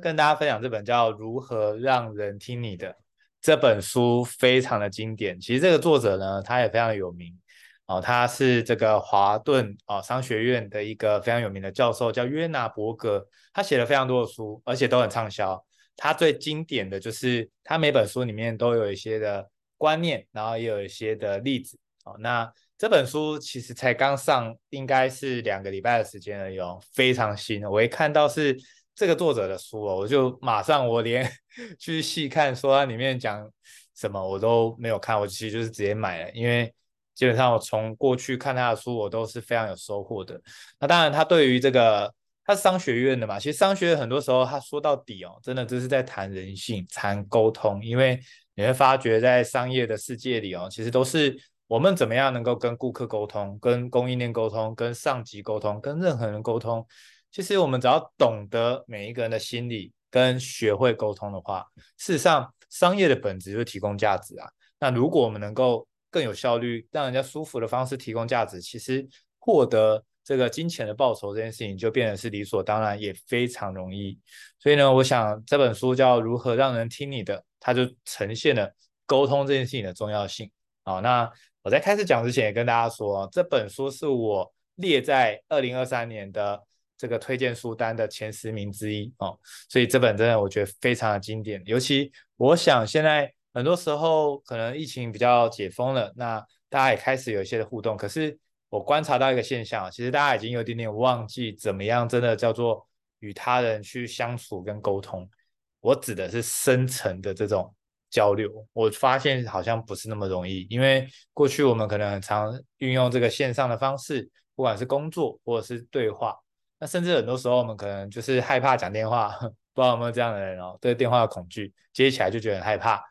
跟大家分享这本叫《如何让人听你的》这本书，非常的经典。其实这个作者呢，他也非常有名哦，他是这个华顿哦商学院的一个非常有名的教授，叫约纳伯格。他写了非常多的书，而且都很畅销。他最经典的就是他每本书里面都有一些的观念，然后也有一些的例子哦。那这本书其实才刚上，应该是两个礼拜的时间而已哦，非常新。我一看到是这个作者的书哦，我就马上我连 去细看，说它里面讲什么我都没有看，我其实就是直接买了，因为基本上我从过去看他的书，我都是非常有收获的。那当然，他对于这个他商学院的嘛，其实商学院很多时候他说到底哦，真的就是在谈人性、谈沟通，因为你会发觉在商业的世界里哦，其实都是。我们怎么样能够跟顾客沟通、跟供应链沟通、跟上级沟通、跟任何人沟通？其实我们只要懂得每一个人的心理，跟学会沟通的话，事实上商业的本质就是提供价值啊。那如果我们能够更有效率、让人家舒服的方式提供价值，其实获得这个金钱的报酬这件事情就变得是理所当然，也非常容易。所以呢，我想这本书叫《如何让人听你的》，它就呈现了沟通这件事情的重要性。好，那。我在开始讲之前也跟大家说，这本书是我列在二零二三年的这个推荐书单的前十名之一哦，所以这本真的我觉得非常的经典。尤其我想现在很多时候可能疫情比较解封了，那大家也开始有一些的互动，可是我观察到一个现象，其实大家已经有点点忘记怎么样真的叫做与他人去相处跟沟通。我指的是深层的这种。交流，我发现好像不是那么容易，因为过去我们可能很常运用这个线上的方式，不管是工作或者是对话，那甚至很多时候我们可能就是害怕讲电话，不知道有没有这样的人哦，对电话的恐惧，接起来就觉得很害怕，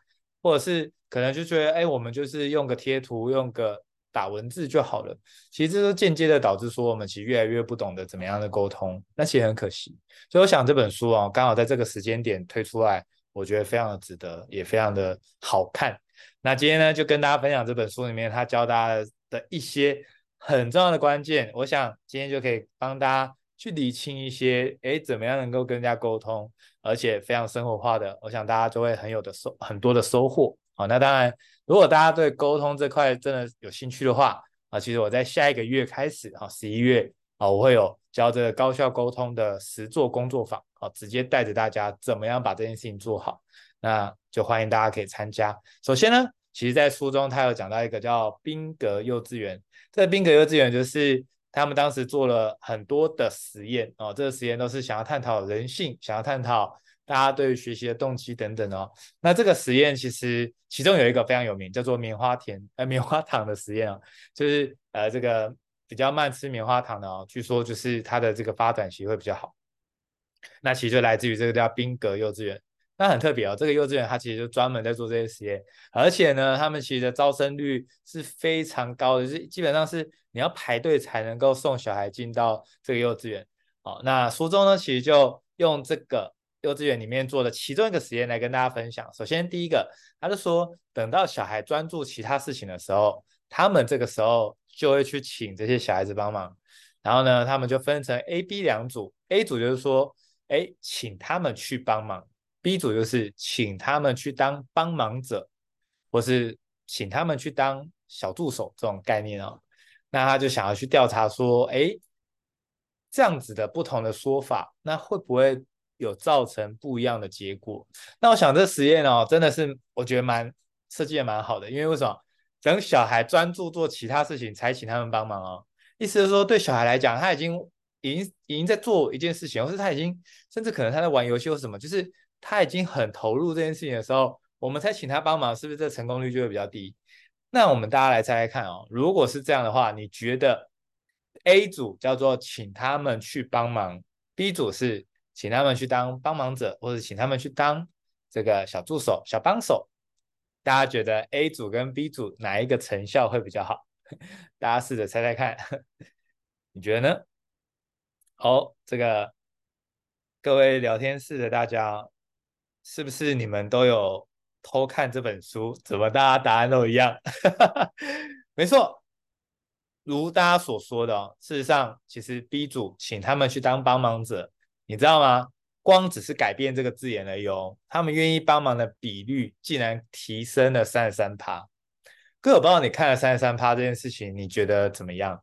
或者是可能就觉得，哎，我们就是用个贴图，用个打文字就好了。其实这都间接的导致说，我们其实越来越不懂得怎么样的沟通，那其实很可惜。所以我想这本书哦，刚好在这个时间点推出来。我觉得非常的值得，也非常的好看。那今天呢，就跟大家分享这本书里面他教大家的一些很重要的关键。我想今天就可以帮大家去理清一些，哎，怎么样能够跟人家沟通，而且非常生活化的。我想大家就会很有的收很多的收获。好，那当然，如果大家对沟通这块真的有兴趣的话，啊，其实我在下一个月开始，啊，十一月，啊，我会有教这个高效沟通的实作工作坊。啊，直接带着大家怎么样把这件事情做好，那就欢迎大家可以参加。首先呢，其实在书中他有讲到一个叫宾格幼稚园，这个宾格幼稚园就是他们当时做了很多的实验哦，这个实验都是想要探讨人性，想要探讨大家对于学习的动机等等哦。那这个实验其实其中有一个非常有名，叫做棉花田呃棉花糖的实验哦，就是呃这个比较慢吃棉花糖的哦，据说就是它的这个发展其实会比较好。那其实就来自于这个叫宾格幼稚园，那很特别哦。这个幼稚园它其实就专门在做这些实验，而且呢，他们其实的招生率是非常高的，就是基本上是你要排队才能够送小孩进到这个幼稚园。好，那书中呢，其实就用这个幼稚园里面做的其中一个实验来跟大家分享。首先第一个，他就说，等到小孩专注其他事情的时候，他们这个时候就会去请这些小孩子帮忙。然后呢，他们就分成 A、B 两组，A 组就是说。哎，请他们去帮忙。B 组就是请他们去当帮忙者，或是请他们去当小助手这种概念哦。那他就想要去调查说，哎，这样子的不同的说法，那会不会有造成不一样的结果？那我想这实验哦，真的是我觉得蛮设计的蛮好的，因为为什么？等小孩专注做其他事情才请他们帮忙哦。意思是说，对小孩来讲，他已经。已经已经在做一件事情，或是他已经甚至可能他在玩游戏或什么，就是他已经很投入这件事情的时候，我们才请他帮忙，是不是这成功率就会比较低？那我们大家来猜猜看哦，如果是这样的话，你觉得 A 组叫做请他们去帮忙，B 组是请他们去当帮忙者，或者请他们去当这个小助手、小帮手，大家觉得 A 组跟 B 组哪一个成效会比较好？大家试着猜猜看，你觉得呢？好，这个各位聊天室的大家，是不是你们都有偷看这本书？怎么大家答案都一样？没错，如大家所说的哦，事实上，其实 B 组请他们去当帮忙者，你知道吗？光只是改变这个字眼而已哦，他们愿意帮忙的比率竟然提升了三十三趴。哥，我不知道你看了三十三趴这件事情，你觉得怎么样？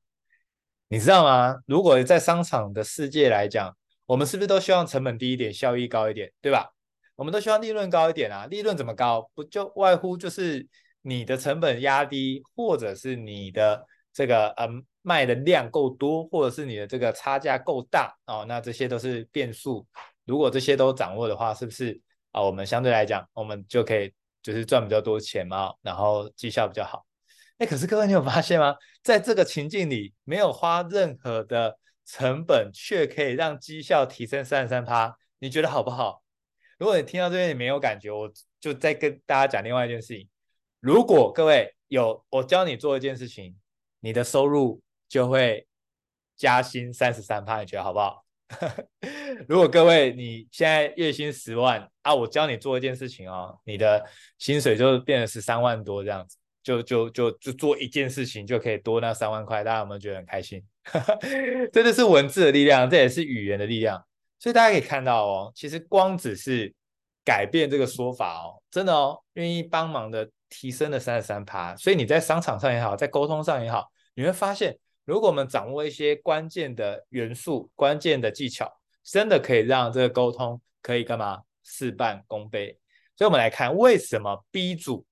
你知道吗？如果在商场的世界来讲，我们是不是都希望成本低一点，效益高一点，对吧？我们都希望利润高一点啊。利润怎么高？不就外乎就是你的成本压低，或者是你的这个嗯卖的量够多，或者是你的这个差价够大哦。那这些都是变数。如果这些都掌握的话，是不是啊？我们相对来讲，我们就可以就是赚比较多钱嘛，然后绩效比较好。可是各位，你有发现吗？在这个情境里，没有花任何的成本，却可以让绩效提升三十三趴，你觉得好不好？如果你听到这边你没有感觉，我就再跟大家讲另外一件事情。如果各位有我教你做一件事情，你的收入就会加薪三十三趴，你觉得好不好？如果各位你现在月薪十万啊，我教你做一件事情哦，你的薪水就变成十三万多这样子，就就就就做一件事情就可以多那三万块，大家有没有觉得很开心？这就是文字的力量，这也是语言的力量，所以大家可以看到哦，其实光只是改变这个说法哦，真的哦，愿意帮忙的提升了三十三趴，所以你在商场上也好，在沟通上也好，你会发现。如果我们掌握一些关键的元素、关键的技巧，真的可以让这个沟通可以干嘛？事半功倍。所以，我们来看为什么 B 组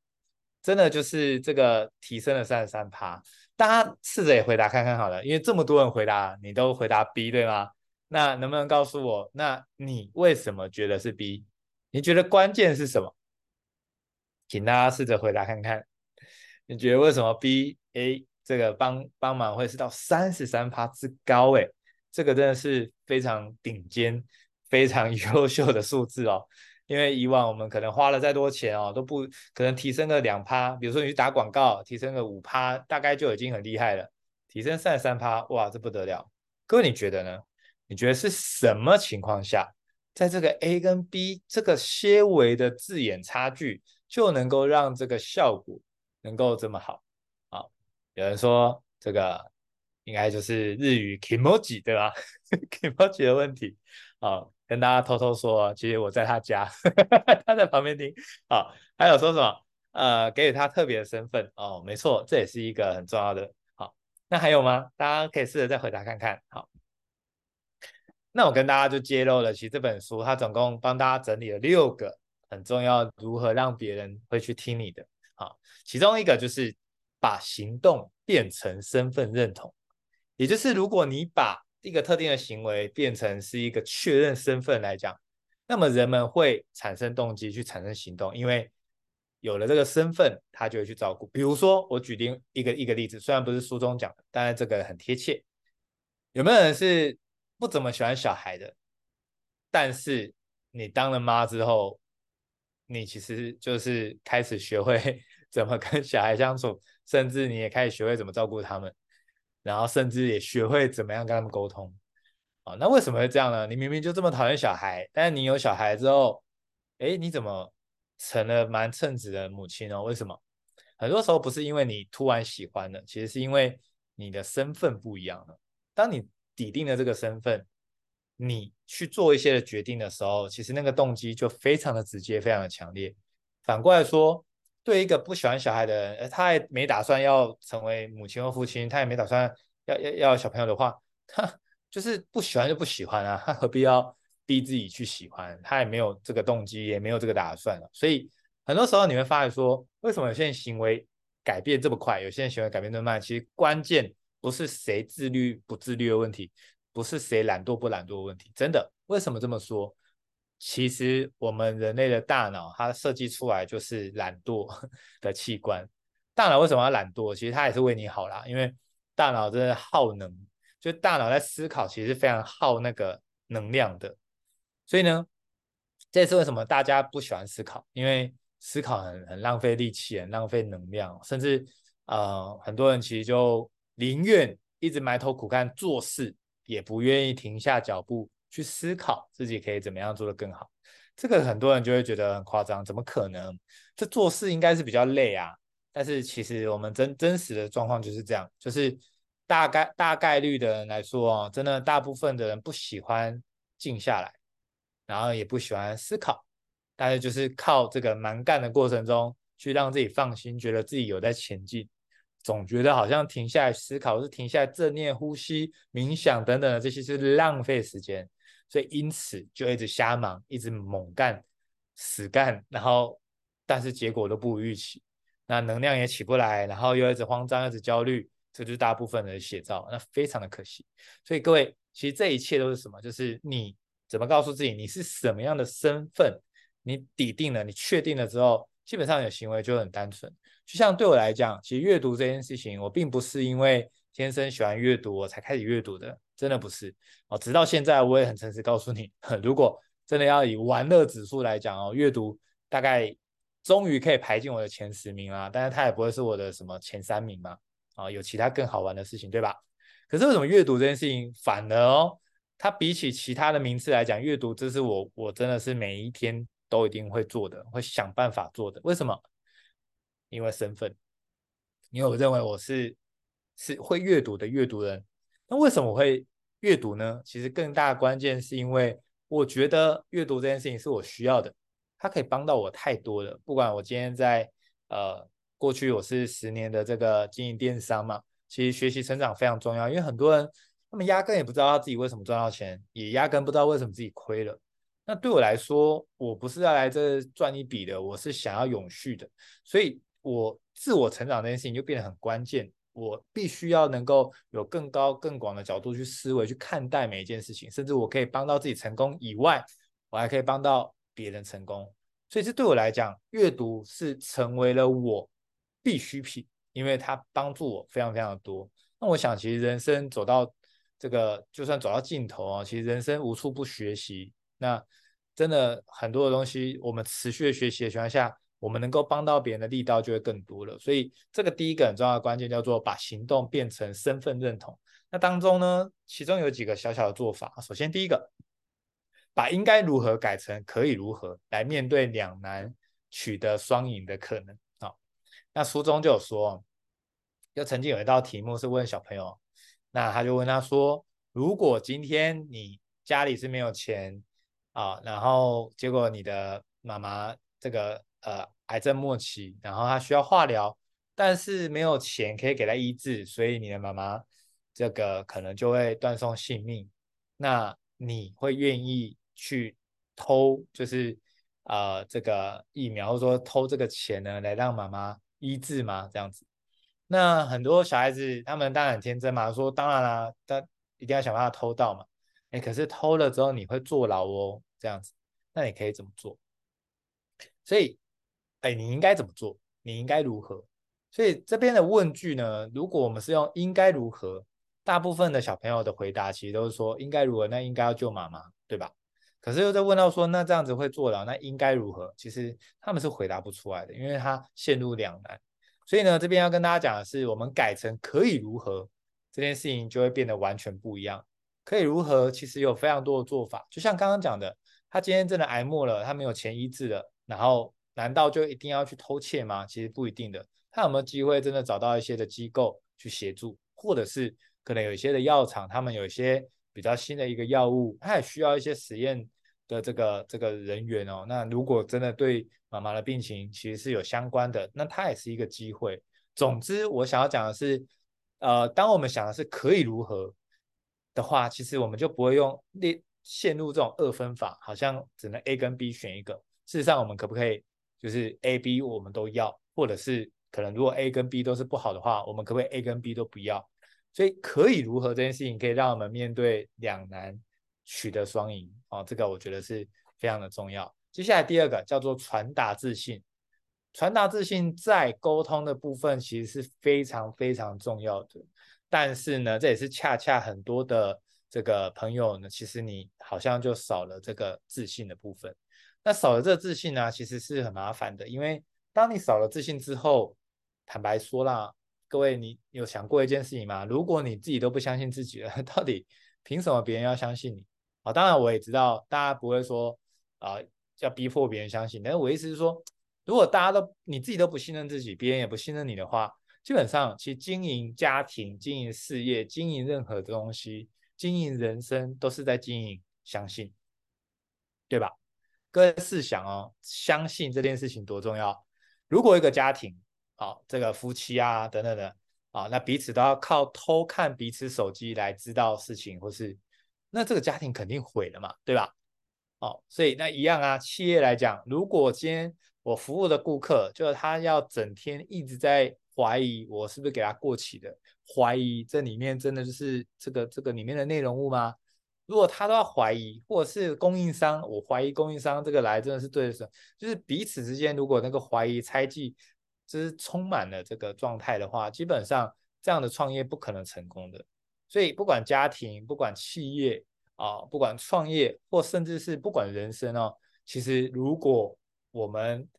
真的就是这个提升了三十三趴。大家试着也回答看看好了，因为这么多人回答，你都回答 B 对吗？那能不能告诉我，那你为什么觉得是 B？你觉得关键是什么？请大家试着回答看看，你觉得为什么 B A？这个帮帮忙会是到三十三趴之高诶，这个真的是非常顶尖、非常 优秀的数字哦。因为以往我们可能花了再多钱哦，都不可能提升个两趴。比如说你去打广告，提升个五趴，大概就已经很厉害了。提升三十三趴，哇，这不得了！各位你觉得呢？你觉得是什么情况下，在这个 A 跟 B 这个些微的字眼差距，就能够让这个效果能够这么好？有人说这个应该就是日语 kimoji 对吧？kimoji 的问题啊，跟大家偷偷说，其实我在他家，他在旁边听啊。还有说什么？呃，给予他特别的身份哦，没错，这也是一个很重要的。好，那还有吗？大家可以试着再回答看看。好，那我跟大家就揭露了，其实这本书它总共帮大家整理了六个很重要，如何让别人会去听你的。好，其中一个就是。把行动变成身份认同，也就是如果你把一个特定的行为变成是一个确认身份来讲，那么人们会产生动机去产生行动，因为有了这个身份，他就会去照顾。比如说，我举定一个一个例子，虽然不是书中讲的，但是这个很贴切。有没有人是不怎么喜欢小孩的？但是你当了妈之后，你其实就是开始学会 怎么跟小孩相处。甚至你也开始学会怎么照顾他们，然后甚至也学会怎么样跟他们沟通。啊，那为什么会这样呢？你明明就这么讨厌小孩，但是你有小孩之后，哎，你怎么成了蛮称职的母亲呢？为什么？很多时候不是因为你突然喜欢了，其实是因为你的身份不一样了。当你拟定了这个身份，你去做一些的决定的时候，其实那个动机就非常的直接，非常的强烈。反过来说。对一个不喜欢小孩的人，他也没打算要成为母亲或父亲，他也没打算要要要小朋友的话，他就是不喜欢就不喜欢啊，他何必要逼自己去喜欢？他也没有这个动机，也没有这个打算了。所以很多时候你会发现说，为什么有些人行为改变这么快，有些人行为改变这么慢？其实关键不是谁自律不自律的问题，不是谁懒惰不懒惰的问题。真的，为什么这么说？其实我们人类的大脑，它设计出来就是懒惰 的器官。大脑为什么要懒惰？其实它也是为你好啦，因为大脑真的耗能，就大脑在思考，其实非常耗那个能量的。所以呢，这也是为什么大家不喜欢思考，因为思考很很浪费力气，很浪费能量，甚至呃很多人其实就宁愿一直埋头苦干做事，也不愿意停下脚步。去思考自己可以怎么样做得更好，这个很多人就会觉得很夸张，怎么可能？这做事应该是比较累啊。但是其实我们真真实的状况就是这样，就是大概大概率的人来说哦，真的大部分的人不喜欢静下来，然后也不喜欢思考，但是就是靠这个蛮干的过程中去让自己放心，觉得自己有在前进，总觉得好像停下来思考是停下来正念呼吸、冥想等等的这些是浪费时间，所以因此就一直瞎忙，一直猛干、死干，然后但是结果都不如预期，那能量也起不来，然后又一直慌张、一直焦虑，这就是大部分的写照，那非常的可惜。所以各位，其实这一切都是什么？就是你。怎么告诉自己你是什么样的身份？你底定了，你确定了之后，基本上你的行为就很单纯。就像对我来讲，其实阅读这件事情，我并不是因为天生喜欢阅读我才开始阅读的，真的不是。哦，直到现在我也很诚实告诉你，如果真的要以玩乐指数来讲哦，阅读大概终于可以排进我的前十名啦，但是它也不会是我的什么前三名嘛。啊，有其他更好玩的事情，对吧？可是为什么阅读这件事情反而哦？它比起其他的名次来讲，阅读这是我我真的是每一天都一定会做的，会想办法做的。为什么？因为身份，因为我认为我是是会阅读的阅读人。那为什么我会阅读呢？其实更大关键是因为我觉得阅读这件事情是我需要的，它可以帮到我太多了。不管我今天在呃过去我是十年的这个经营电商嘛，其实学习成长非常重要，因为很多人。他们压根也不知道他自己为什么赚到钱，也压根不知道为什么自己亏了。那对我来说，我不是要来这赚一笔的，我是想要永续的。所以，我自我成长这件事情就变得很关键。我必须要能够有更高、更广的角度去思维、去看待每一件事情，甚至我可以帮到自己成功以外，我还可以帮到别人成功。所以，这对我来讲，阅读是成为了我必需品，因为它帮助我非常非常多。那我想，其实人生走到这个就算走到尽头啊，其实人生无处不学习。那真的很多的东西，我们持续的学习的情况下，我们能够帮到别人的力道就会更多了。所以这个第一个很重要的关键叫做把行动变成身份认同。那当中呢，其中有几个小小的做法。首先第一个，把应该如何改成可以如何，来面对两难，取得双赢的可能。好，那书中就有说，就曾经有一道题目是问小朋友。那他就问他说：“如果今天你家里是没有钱啊，然后结果你的妈妈这个呃癌症末期，然后他需要化疗，但是没有钱可以给他医治，所以你的妈妈这个可能就会断送性命。那你会愿意去偷就是呃这个疫苗，或者说偷这个钱呢，来让妈妈医治吗？这样子？”那很多小孩子，他们当然很天真嘛，说当然啦，他一定要想办法偷到嘛。哎，可是偷了之后你会坐牢哦，这样子，那你可以怎么做？所以，哎，你应该怎么做？你应该如何？所以这边的问句呢，如果我们是用应该如何，大部分的小朋友的回答其实都是说应该如何，那应该要救妈妈，对吧？可是又在问到说，那这样子会坐牢，那应该如何？其实他们是回答不出来的，因为他陷入两难。所以呢，这边要跟大家讲的是，我们改成可以如何这件事情就会变得完全不一样。可以如何，其实有非常多的做法。就像刚刚讲的，他今天真的挨末了，他没有钱医治了，然后难道就一定要去偷窃吗？其实不一定的。他有没有机会真的找到一些的机构去协助，或者是可能有一些的药厂，他们有一些比较新的一个药物，他也需要一些实验的这个这个人员哦。那如果真的对妈妈的病情其实是有相关的，那它也是一个机会。总之，我想要讲的是，呃，当我们想的是可以如何的话，其实我们就不会用列陷入这种二分法，好像只能 A 跟 B 选一个。事实上，我们可不可以就是 A、B 我们都要，或者是可能如果 A 跟 B 都是不好的话，我们可不可以 A 跟 B 都不要？所以，可以如何这件事情可以让我们面对两难，取得双赢啊，这个我觉得是非常的重要。接下来第二个叫做传达自信，传达自信在沟通的部分其实是非常非常重要的，但是呢，这也是恰恰很多的这个朋友呢，其实你好像就少了这个自信的部分。那少了这自信呢，其实是很麻烦的，因为当你少了自信之后，坦白说啦，各位你有想过一件事情吗？如果你自己都不相信自己了，到底凭什么别人要相信你？啊，当然我也知道大家不会说啊。要逼迫别人相信，但是我意思是说，如果大家都你自己都不信任自己，别人也不信任你的话，基本上其实经营家庭、经营事业、经营任何的东西、经营人生，都是在经营相信。对吧？各位试想哦，相信这件事情多重要。如果一个家庭，啊，这个夫妻啊等等的啊，那彼此都要靠偷看彼此手机来知道事情，或是那这个家庭肯定毁了嘛，对吧？哦，所以那一样啊，企业来讲，如果今天我服务的顾客，就是他要整天一直在怀疑我是不是给他过期的，怀疑这里面真的就是这个这个里面的内容物吗？如果他都要怀疑，或者是供应商，我怀疑供应商这个来真的是对的时候，就是彼此之间如果那个怀疑猜忌，就是充满了这个状态的话，基本上这样的创业不可能成功的。所以不管家庭，不管企业。啊，不管创业或甚至是不管人生哦，其实如果我们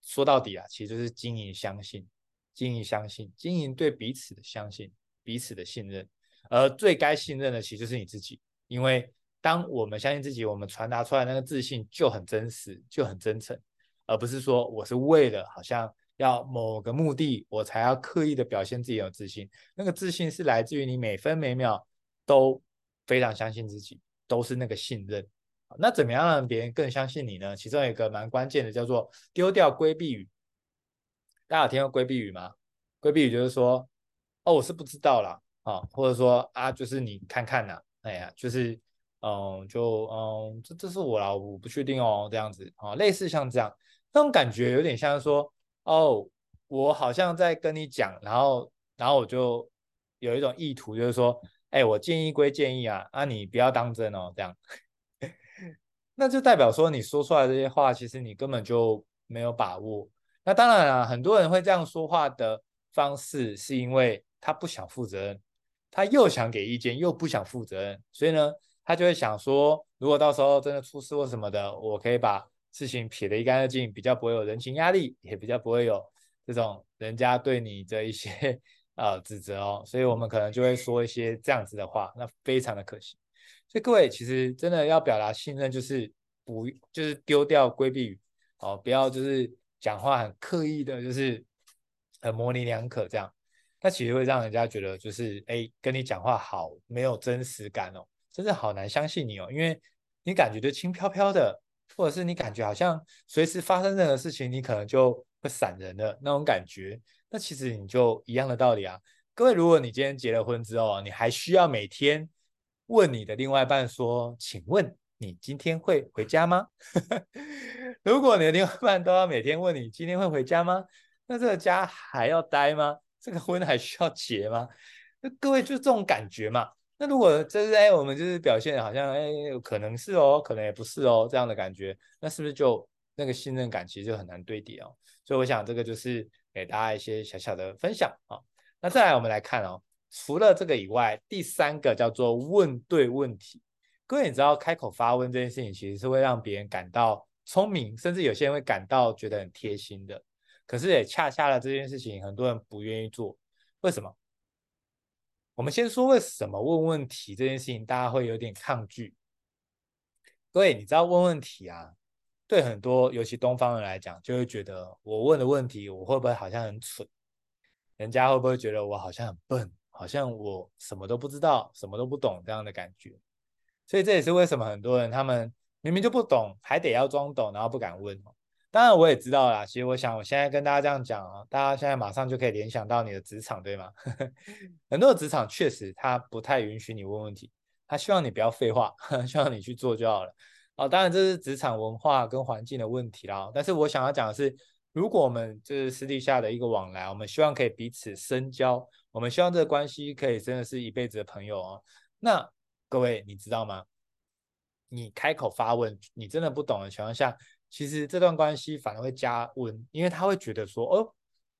说到底啊，其实就是经营相信，经营相信，经营对彼此的相信，彼此的信任。而最该信任的其实就是你自己，因为当我们相信自己，我们传达出来那个自信就很真实，就很真诚，而不是说我是为了好像要某个目的，我才要刻意的表现自己有自信。那个自信是来自于你每分每秒都。非常相信自己，都是那个信任。那怎么样让别人更相信你呢？其中有一个蛮关键的，叫做丢掉规避语。大家有听过规避语吗？规避语就是说，哦，我是不知道啦，啊，或者说啊，就是你看看呐，哎呀，就是嗯，就嗯，这这是我啦，我不确定哦，这样子啊，类似像这样，那种感觉有点像说，哦，我好像在跟你讲，然后然后我就有一种意图，就是说。哎，我建议归建议啊，啊，你不要当真哦，这样，那就代表说你说出来这些话，其实你根本就没有把握。那当然了，很多人会这样说话的方式，是因为他不想负责任，他又想给意见，又不想负责任，所以呢，他就会想说，如果到时候真的出事或什么的，我可以把事情撇得一干二净，比较不会有人情压力，也比较不会有这种人家对你的一些。呃，指责哦，所以我们可能就会说一些这样子的话，那非常的可惜。所以各位其实真的要表达信任，就是不就是丢掉规避哦，不要就是讲话很刻意的，就是很模棱两可这样。那其实会让人家觉得就是哎，跟你讲话好没有真实感哦，真的好难相信你哦，因为你感觉就轻飘飘的，或者是你感觉好像随时发生任何事情，你可能就会闪人的那种感觉。那其实你就一样的道理啊，各位，如果你今天结了婚之后，你还需要每天问你的另外一半说，请问你今天会回家吗？如果你的另外一半都要每天问你今天会回家吗？那这个家还要待吗？这个婚还需要结吗？那各位就这种感觉嘛。那如果这是哎，我们就是表现好像哎，可能是哦，可能也不是哦，这样的感觉，那是不是就那个信任感其实就很难堆叠哦？所以我想这个就是。给大家一些小小的分享啊，那再来我们来看哦，除了这个以外，第三个叫做问对问题。各位你知道开口发问这件事情其实是会让别人感到聪明，甚至有些人会感到觉得很贴心的。可是也恰恰了这件事情，很多人不愿意做。为什么？我们先说为什么问问题这件事情大家会有点抗拒。各位你知道问问题啊？对很多，尤其东方人来讲，就会觉得我问的问题，我会不会好像很蠢？人家会不会觉得我好像很笨，好像我什么都不知道，什么都不懂这样的感觉？所以这也是为什么很多人他们明明就不懂，还得要装懂，然后不敢问。当然我也知道啦，其实我想我现在跟大家这样讲啊，大家现在马上就可以联想到你的职场，对吗？很多的职场确实他不太允许你问问题，他希望你不要废话，希望你去做就好了。哦，当然这是职场文化跟环境的问题啦。但是我想要讲的是，如果我们就是私底下的一个往来，我们希望可以彼此深交，我们希望这个关系可以真的是一辈子的朋友哦。那各位你知道吗？你开口发问，你真的不懂的情况下，其实这段关系反而会加温，因为他会觉得说，哦，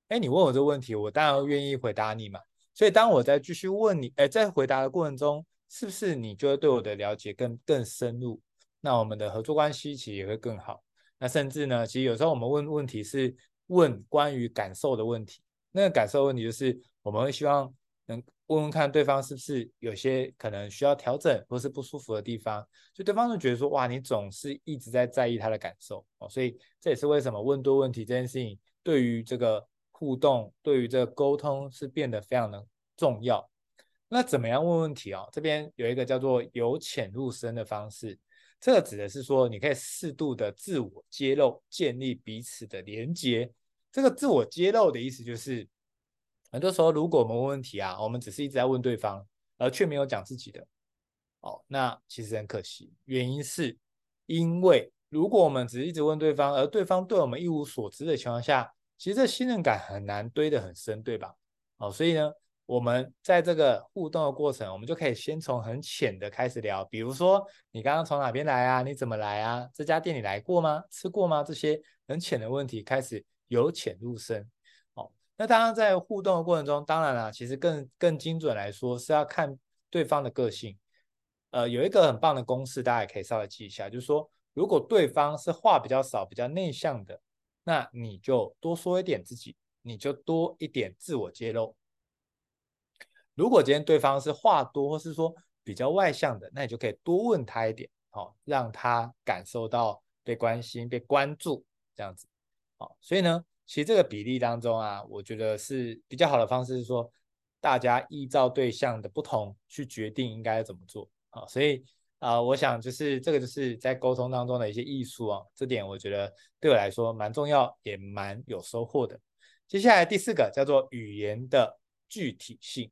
哎，你问我这个问题，我当然愿意回答你嘛。所以当我在继续问你，哎，在回答的过程中，是不是你就会对我的了解更更深入？那我们的合作关系其实也会更好。那甚至呢，其实有时候我们问问题是问关于感受的问题。那个感受问题就是我们会希望能问问看对方是不是有些可能需要调整或是不舒服的地方，就对方就觉得说哇，你总是一直在在意他的感受哦。所以这也是为什么问多问题这件事情对于这个互动、对于这个沟通是变得非常的重要。那怎么样问问题啊？这边有一个叫做由浅入深的方式。这个指的是说，你可以适度的自我揭露，建立彼此的连接。这个自我揭露的意思就是，很多时候如果我们问问题啊，我们只是一直在问对方，而却没有讲自己的，哦，那其实很可惜。原因是因为如果我们只是一直问对方，而对方对我们一无所知的情况下，其实这信任感很难堆得很深，对吧？哦，所以呢。我们在这个互动的过程，我们就可以先从很浅的开始聊，比如说你刚刚从哪边来啊？你怎么来啊？这家店你来过吗？吃过吗？这些很浅的问题开始由浅入深。那当然在互动的过程中，当然了，其实更更精准来说是要看对方的个性。呃，有一个很棒的公式，大家也可以稍微记一下，就是说，如果对方是话比较少、比较内向的，那你就多说一点自己，你就多一点自我揭露。如果今天对方是话多，或是说比较外向的，那你就可以多问他一点，好，让他感受到被关心、被关注这样子，好，所以呢，其实这个比例当中啊，我觉得是比较好的方式是说，大家依照对象的不同去决定应该怎么做，啊，所以啊，我想就是这个就是在沟通当中的一些艺术啊，这点我觉得对我来说蛮重要，也蛮有收获的。接下来第四个叫做语言的具体性。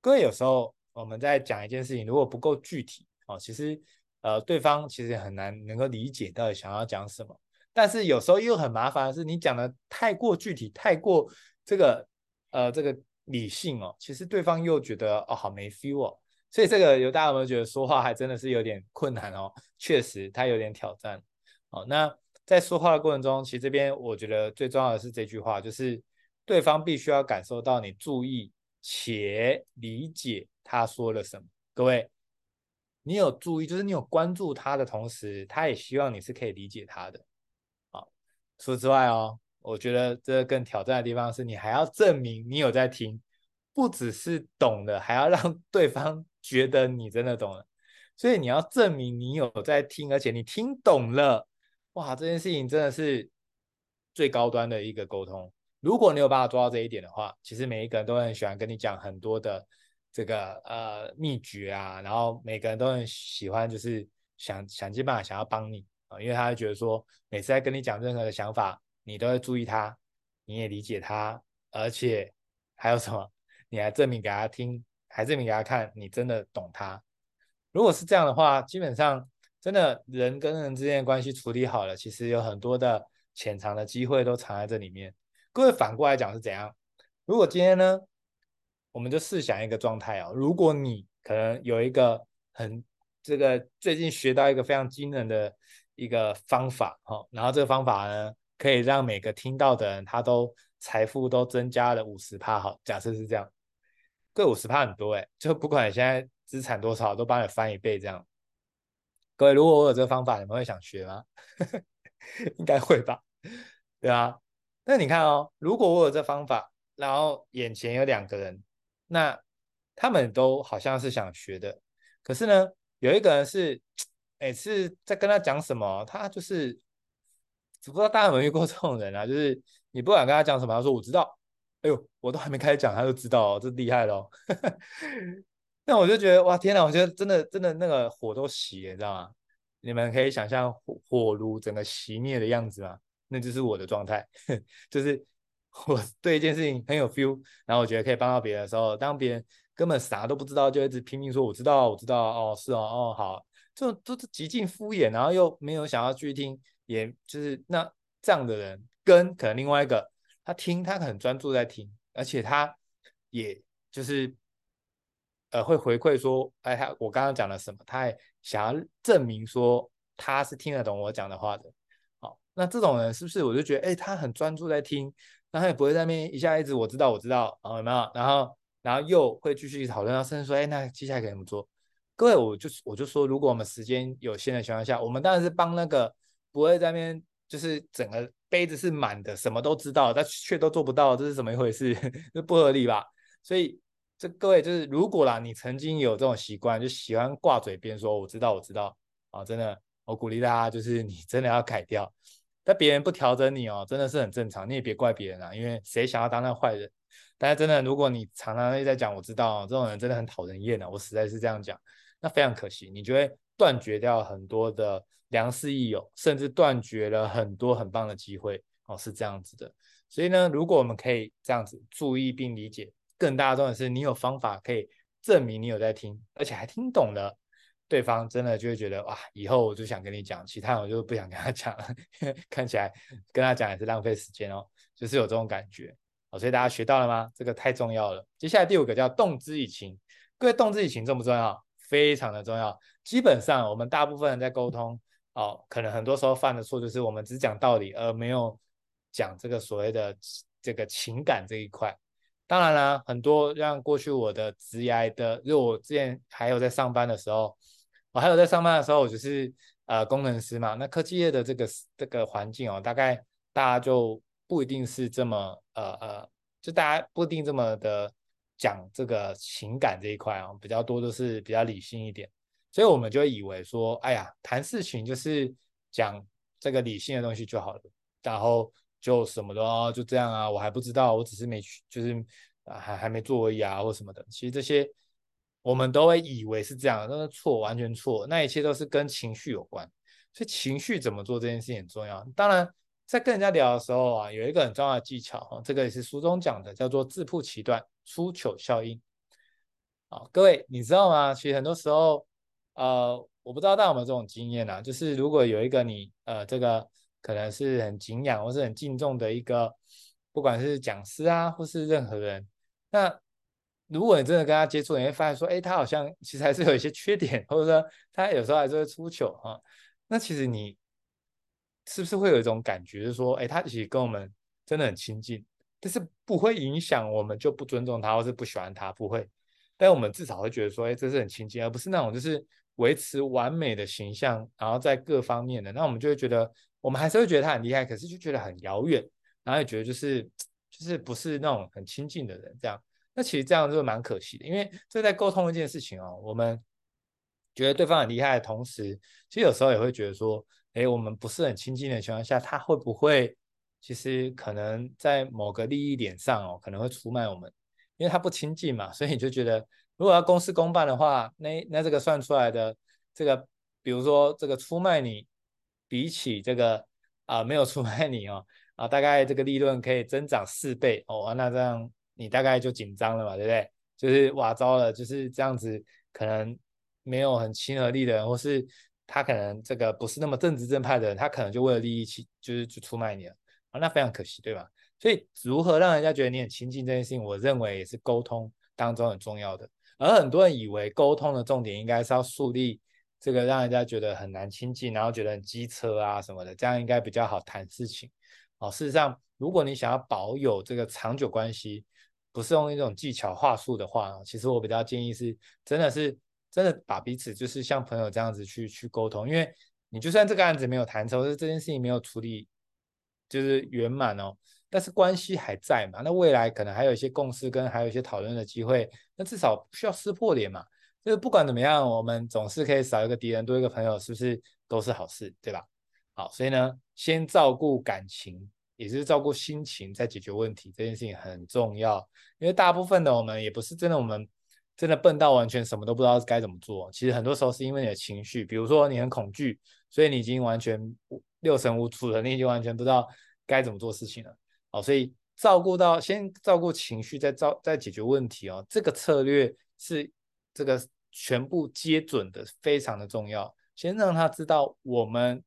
各位有时候我们在讲一件事情，如果不够具体啊，其实呃对方其实很难能够理解到底想要讲什么。但是有时候又很麻烦的是，你讲的太过具体，太过这个呃这个理性哦，其实对方又觉得哦好没 feel 哦。所以这个有大家有没有觉得说话还真的是有点困难哦？确实它有点挑战哦。那在说话的过程中，其实这边我觉得最重要的是这句话，就是对方必须要感受到你注意。且理解他说了什么，各位，你有注意，就是你有关注他的同时，他也希望你是可以理解他的。除此之外哦，我觉得这更挑战的地方是你还要证明你有在听，不只是懂了，还要让对方 觉得你真的懂了。所以你要证明你有在听，而且你听懂了，哇，这件事情真的是最高端的一个沟通。如果你有办法做到这一点的话，其实每一个人都很喜欢跟你讲很多的这个呃秘诀啊，然后每个人都很喜欢，就是想想尽办法想要帮你因为他会觉得说，每次在跟你讲任何的想法，你都会注意他，你也理解他，而且还有什么，你还证明给他听，还证明给他看，你真的懂他。如果是这样的话，基本上真的人跟人之间的关系处理好了，其实有很多的潜藏的机会都藏在这里面。各位反过来讲是怎样？如果今天呢，我们就试想一个状态哦，如果你可能有一个很这个最近学到一个非常惊人的一个方法哈，然后这个方法呢，可以让每个听到的人他都财富都增加了五十趴，好，假设是这样，各五十趴很多哎，就不管你现在资产多少，都帮你翻一倍这样。各位，如果我有这个方法，你们会想学吗？应该会吧，对啊。那你看哦，如果我有这方法，然后眼前有两个人，那他们都好像是想学的，可是呢，有一个人是每次在跟他讲什么，他就是，只不知道大家有没有遇过这种人啊？就是你不管跟他讲什么，他说我知道，哎呦，我都还没开始讲，他就知道哦，这厉害咯。那我就觉得哇，天哪，我觉得真的真的那个火都熄了，你知道吗？你们可以想象火火炉整个熄灭的样子吗？那就是我的状态，就是我对一件事情很有 feel，然后我觉得可以帮到别人的时候，当别人根本啥都不知道，就一直拼命说我知道，我知道，哦，是哦，哦，好，这都是极尽敷衍，然后又没有想要去听，也就是那这样的人，跟可能另外一个他听，他很专注在听，而且他也就是呃会回馈说，哎，他我刚刚讲了什么，他也想要证明说他是听得懂我讲的话的。好那这种人是不是我就觉得，哎，他很专注在听，然后他也不会在那边一下一直我知道我知道，啊有没有？然后然后又会继续讨论，到甚至说，哎，那接下来该怎么做？各位，我就我就说，如果我们时间有限的情况下，我们当然是帮那个不会在那边就是整个杯子是满的，什么都知道，但却都做不到，这是怎么一回事？这不合理吧？所以这各位就是，如果啦，你曾经有这种习惯，就喜欢挂嘴边说我知道我知道啊，真的，我鼓励大家，就是你真的要改掉。但别人不调整你哦，真的是很正常，你也别怪别人啊，因为谁想要当那坏人？但是真的，如果你常常在讲，我知道这种人真的很讨人厌的，我实在是这样讲，那非常可惜，你就会断绝掉很多的良师益友，甚至断绝了很多很棒的机会哦，是这样子的。所以呢，如果我们可以这样子注意并理解，更大的重点是你有方法可以证明你有在听，而且还听懂了，对方真的就会觉得哇，以后我就想跟你讲，其他我就不想跟他讲了，看起来跟他讲也是浪费时间哦，就是有这种感觉。好，所以大家学到了吗？这个太重要了。接下来第五个叫动之以情，各位动之以情重不重要？非常的重要。基本上我们大部分人在沟通哦，可能很多时候犯的错就是我们只讲道理，而没有讲这个所谓的这个情感这一块。当然啦，很多像过去我的职涯的，因为我之前还有在上班的时候，我还有在上班的时候，我就是呃工程师嘛。那科技业的这个这个环境哦，大概大家就不一定是这么呃呃，就大家不一定这么的讲这个情感这一块啊，比较多都是比较理性一点，所以我们就以为说，哎呀，谈事情就是讲这个理性的东西就好了，然后。就什么的哦，就这样啊，我还不知道，我只是没去，就是啊还还没做而已啊，或什么的。其实这些我们都会以为是这样，但是错，完全错。那一切都是跟情绪有关，所以情绪怎么做这件事情很重要。当然，在跟人家聊的时候啊，有一个很重要的技巧哈，这个也是书中讲的，叫做自曝其短，出糗效应。啊，各位你知道吗？其实很多时候，呃，我不知道大家有没有这种经验啊，就是如果有一个你呃这个。可能是很敬仰或是很敬重的一个，不管是讲师啊，或是任何人。那如果你真的跟他接触，你会发现说，哎，他好像其实还是有一些缺点，或者说他有时候还是会出糗哈。那其实你是不是会有一种感觉，就是说，哎，他其实跟我们真的很亲近，但是不会影响我们就不尊重他，或是不喜欢他，不会。但我们至少会觉得说，哎，这是很亲近，而不是那种就是维持完美的形象，然后在各方面的，那我们就会觉得。我们还是会觉得他很厉害，可是就觉得很遥远，然后也觉得就是就是不是那种很亲近的人这样。那其实这样就蛮可惜的，因为这在沟通一件事情哦，我们觉得对方很厉害的同时，其实有时候也会觉得说，哎，我们不是很亲近的情况下，他会不会其实可能在某个利益点上哦，可能会出卖我们，因为他不亲近嘛，所以你就觉得如果要公事公办的话，那那这个算出来的这个，比如说这个出卖你。比起这个啊、没有出卖你哦，啊，大概这个利润可以增长四倍哦，那这样你大概就紧张了嘛，对不对？就是哇糟了，就是这样子，可能没有很亲和力的人，或是他可能这个不是那么正直正派的人，他可能就为了利益去，就是去出卖你了啊，那非常可惜，对吧？所以如何让人家觉得你很亲近这件事情，我认为也是沟通当中很重要的。而很多人以为沟通的重点应该是要树立。这个让人家觉得很难亲近，然后觉得很机车啊什么的，这样应该比较好谈事情。哦，事实上，如果你想要保有这个长久关系，不是用一种技巧话术的话，其实我比较建议是，真的是真的把彼此就是像朋友这样子去去沟通，因为你就算这个案子没有谈成，或者这件事情没有处理就是圆满哦，但是关系还在嘛，那未来可能还有一些共识跟还有一些讨论的机会，那至少不需要撕破脸嘛。就是不管怎么样，我们总是可以少一个敌人，多一个朋友，是不是都是好事，对吧？好，所以呢，先照顾感情，也是照顾心情，再解决问题，这件事情很重要。因为大部分的我们也不是真的，我们真的笨到完全什么都不知道该怎么做。其实很多时候是因为你的情绪，比如说你很恐惧，所以你已经完全六神无主了，你已经完全不知道该怎么做事情了。好，所以照顾到先照顾情绪，再照再解决问题哦。这个策略是这个。全部接准的非常的重要，先让他知道我们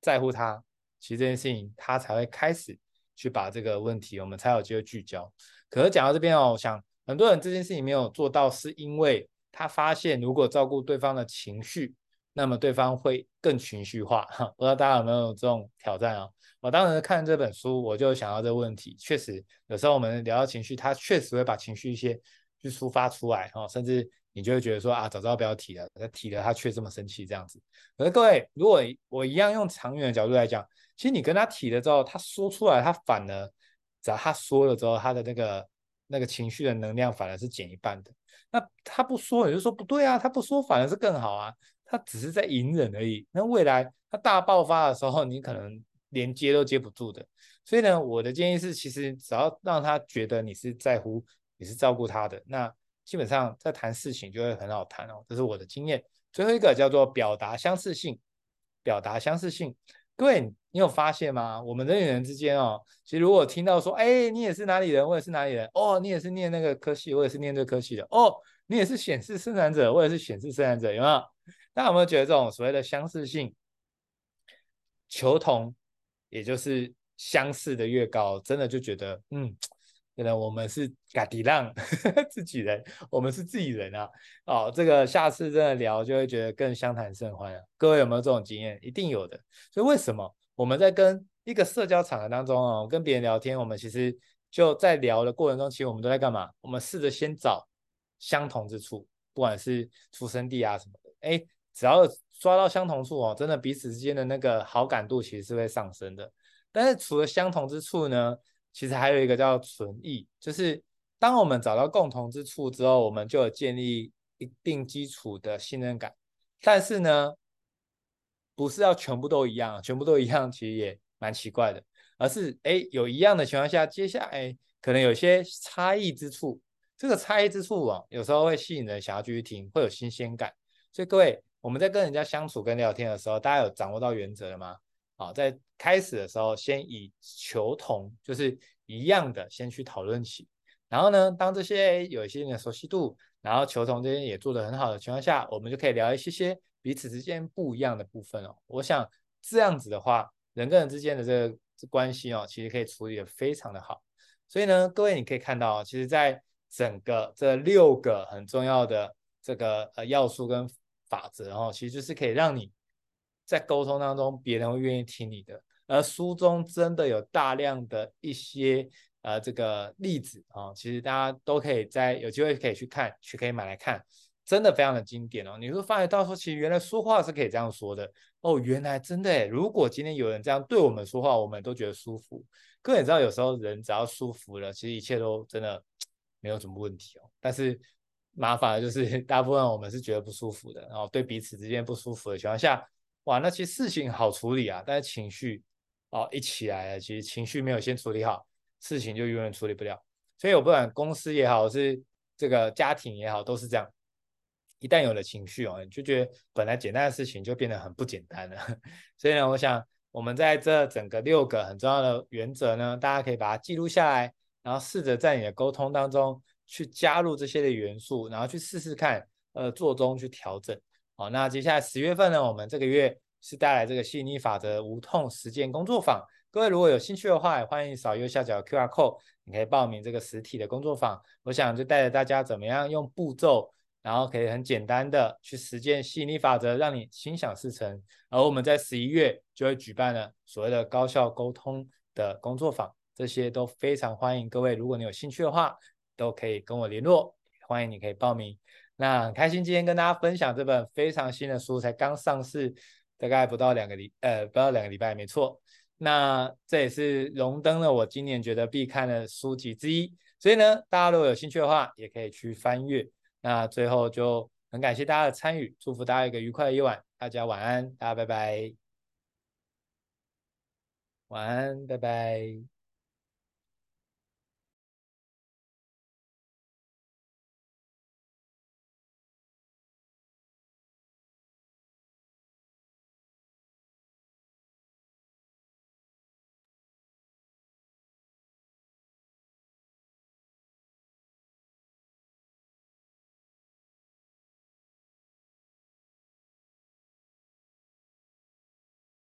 在乎他，其实这件事情他才会开始去把这个问题，我们才有机会聚焦。可是讲到这边哦，我想很多人这件事情没有做到，是因为他发现如果照顾对方的情绪，那么对方会更情绪化。不知道大家有没有这种挑战啊？我当时看这本书，我就想到这个问题，确实有时候我们聊到情绪，他确实会把情绪一些去抒发出来哈，甚至。你就会觉得说啊，早知道不要提了，他提了，他却这么生气这样子。可是各位，如果我一样用长远的角度来讲，其实你跟他提了之后，他说出来，他反而只要他说了之后，他的那个那个情绪的能量反而是减一半的。那他不说，你就说不对啊，他不说反而是更好啊，他只是在隐忍而已。那未来他大爆发的时候，你可能连接都接不住的。所以呢，我的建议是，其实只要让他觉得你是在乎，你是照顾他的，那。基本上在谈事情就会很好谈哦，这是我的经验。最后一个叫做表达相似性，表达相似性。各位，你有发现吗？我们人与人之间哦，其实如果听到说，哎，你也是哪里人，我也是哪里人，哦，你也是念那个科系，我也是念这个科系的，哦，你也是显示生产者，我也是显示生产者，有没有？大家有没有觉得这种所谓的相似性，求同，也就是相似的越高，真的就觉得，嗯。可能我们是嘎迪浪 自己人，我们是自己人啊！哦，这个下次真的聊就会觉得更相谈甚欢啊。各位有没有这种经验？一定有的。所以为什么我们在跟一个社交场合当中哦，跟别人聊天，我们其实就在聊的过程中，其实我们都在干嘛？我们试着先找相同之处，不管是出生地啊什么的，哎，只要抓到相同处哦，真的彼此之间的那个好感度其实是会上升的。但是除了相同之处呢？其实还有一个叫存异，就是当我们找到共同之处之后，我们就有建立一定基础的信任感。但是呢，不是要全部都一样，全部都一样其实也蛮奇怪的，而是哎有一样的情况下，接下来可能有些差异之处，这个差异之处啊，有时候会吸引人想要继续听，会有新鲜感。所以各位，我们在跟人家相处跟聊天的时候，大家有掌握到原则了吗？好，在开始的时候，先以求同，就是一样的，先去讨论起。然后呢，当这些有一些的熟悉度，然后求同这些也做得很好的情况下，我们就可以聊一些些彼此之间不一样的部分哦。我想这样子的话，人跟人之间的这个关系哦，其实可以处理得非常的好。所以呢，各位你可以看到，其实在整个这六个很重要的这个呃要素跟法则哦，其实就是可以让你。在沟通当中，别人会愿意听你的。而书中真的有大量的一些呃这个例子啊、其实大家都可以在有机会可以去看，去可以买来看，真的非常的经典哦。你会发现到说，其实原来说话是可以这样说的哦，原来真的，如果今天有人这样对我们说话，我们都觉得舒服。各位也知道，有时候人只要舒服了，其实一切都真的没有什么问题哦。但是麻烦的就是，大部分我们是觉得不舒服的，然后对彼此之间不舒服的情况下。哇，那其实事情好处理啊，但是情绪哦一起来了，其实情绪没有先处理好，事情就永远处理不了。所以我不管公司也好，是这个家庭也好，都是这样。一旦有了情绪哦，你就觉得本来简单的事情就变得很不简单了。所以呢，我想我们在这整个六个很重要的原则呢，大家可以把它记录下来，然后试着在你的沟通当中去加入这些的元素，然后去试试看，呃，做中去调整。好，那接下来十月份呢，我们这个月是带来这个吸引力法则无痛实践工作坊。各位如果有兴趣的话，也欢迎扫右下角 QR code，你可以报名这个实体的工作坊。我想就带着大家怎么样用步骤，然后可以很简单的去实践吸引力法则，让你心想事成。而我们在十一月就会举办了所谓的高效沟通的工作坊，这些都非常欢迎各位，如果你有兴趣的话，都可以跟我联络，欢迎你可以报名。那很开心今天跟大家分享这本非常新的书，才刚上市，大概不到两个礼，呃，不到两个礼拜，没错。那这也是荣登了我今年觉得必看的书籍之一。所以呢，大家如果有兴趣的话，也可以去翻阅。那最后就很感谢大家的参与，祝福大家一个愉快的夜晚，大家晚安，大家拜拜，晚安，拜拜。